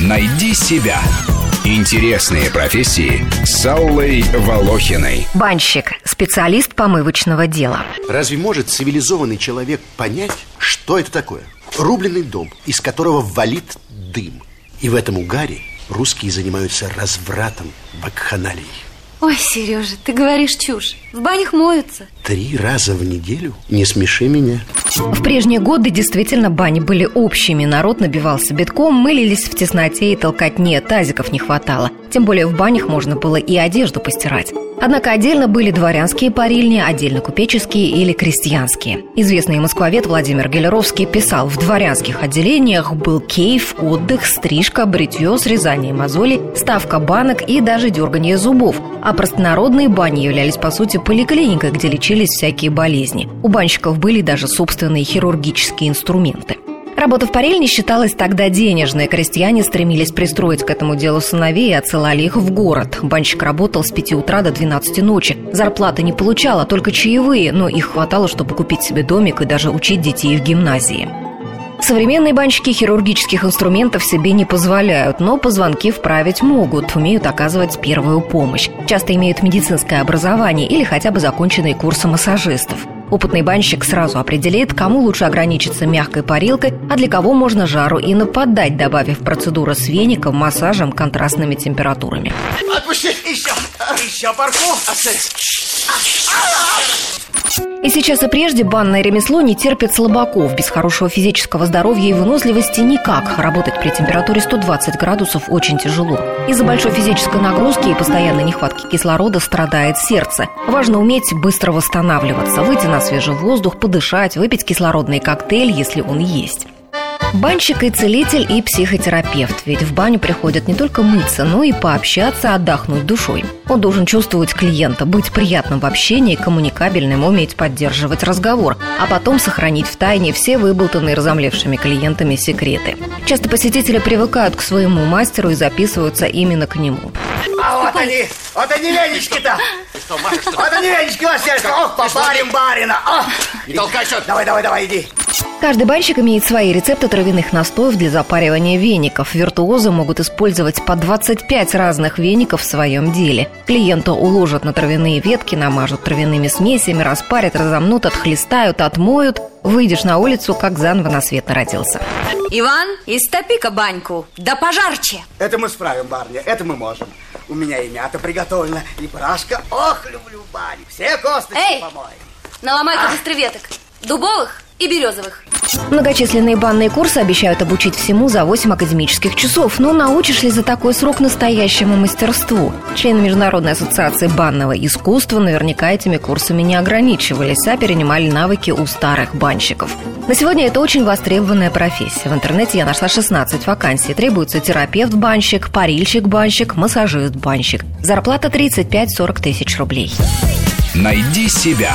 Найди себя. Интересные профессии с Аллой Волохиной. Банщик – специалист помывочного дела. Разве может цивилизованный человек понять, что это такое? Рубленый дом, из которого валит дым. И в этом угаре русские занимаются развратом, вакханалией. Ой, Сережа, ты говоришь чушь. В банях моются. Три раза в неделю? Не смеши меня. В прежние годы действительно бани были общими. Народ набивался битком, мылились в тесноте и толкотне, тазиков не хватало. Тем более в банях можно было и одежду постирать. Однако отдельно были дворянские парильни, отдельно купеческие или крестьянские. Известный москвовед Владимир Гелеровский писал, в дворянских отделениях был кейф, отдых, стрижка, бритье, срезание мозолей, ставка банок и даже дергание зубов. А простонародные бани являлись, по сути, поликлиникой, где лечились всякие болезни. У банщиков были даже собственные хирургические инструменты. Работа в парильне считалась тогда денежной. Крестьяне стремились пристроить к этому делу сыновей и отсылали их в город. Банщик работал с 5 утра до 12 ночи. Зарплаты не получал, а только чаевые, но их хватало, чтобы купить себе домик и даже учить детей в гимназии. Современные банщики хирургических инструментов себе не позволяют, но позвонки вправить могут, умеют оказывать первую помощь. Часто имеют медицинское образование или хотя бы законченные курсы массажистов. Опытный банщик сразу определит, кому лучше ограничиться мягкой парилкой, а для кого можно жару и нападать, добавив процедуру с веником, массажем, контрастными температурами. Отпусти! Еще! Еще парку! И сейчас и прежде банное ремесло не терпит слабаков. Без хорошего физического здоровья и выносливости никак. Работать при температуре 120 градусов очень тяжело. Из-за большой физической нагрузки и постоянной нехватки кислорода страдает сердце. Важно уметь быстро восстанавливаться, выйти на свежий воздух, подышать, выпить кислородный коктейль, если он есть. Банщик и целитель, и психотерапевт. Ведь в баню приходят не только мыться, но и пообщаться, отдохнуть душой. Он должен чувствовать клиента, быть приятным в общении, коммуникабельным, уметь поддерживать разговор, а потом сохранить в тайне все выболтанные разомлевшими клиентами секреты. Часто посетители привыкают к своему мастеру и записываются именно к нему. А вот они, вот они венички-то. Вот они венички, ваше сельство. Ох, попарим барина. Ох. Не толкайся. Давай, давай, давай, иди. Каждый банщик имеет свои рецепты травяных настоев для запаривания веников. Виртуозы могут использовать по 25 разных веников в своем деле. Клиента уложат на травяные ветки, намажут травяными смесями, распарят, разомнут, отхлестают, отмоют. Выйдешь на улицу, как заново на свет народился. Иван, истопи-ка баньку, да пожарче. Это мы справим, барня, это мы можем. У меня и мята приготовлена, и брашка. Ох, люблю баню. Все косточки Эй! помой. Наломай-ка быстро веток. Дубовых и березовых. Многочисленные банные курсы обещают обучить всему за 8 академических часов. Но научишь ли за такой срок настоящему мастерству? Члены Международной ассоциации банного искусства наверняка этими курсами не ограничивались, а перенимали навыки у старых банщиков. На сегодня это очень востребованная профессия. В интернете я нашла 16 вакансий. Требуется терапевт-банщик, парильщик-банщик, массажист-банщик. Зарплата 35-40 тысяч рублей. Найди себя.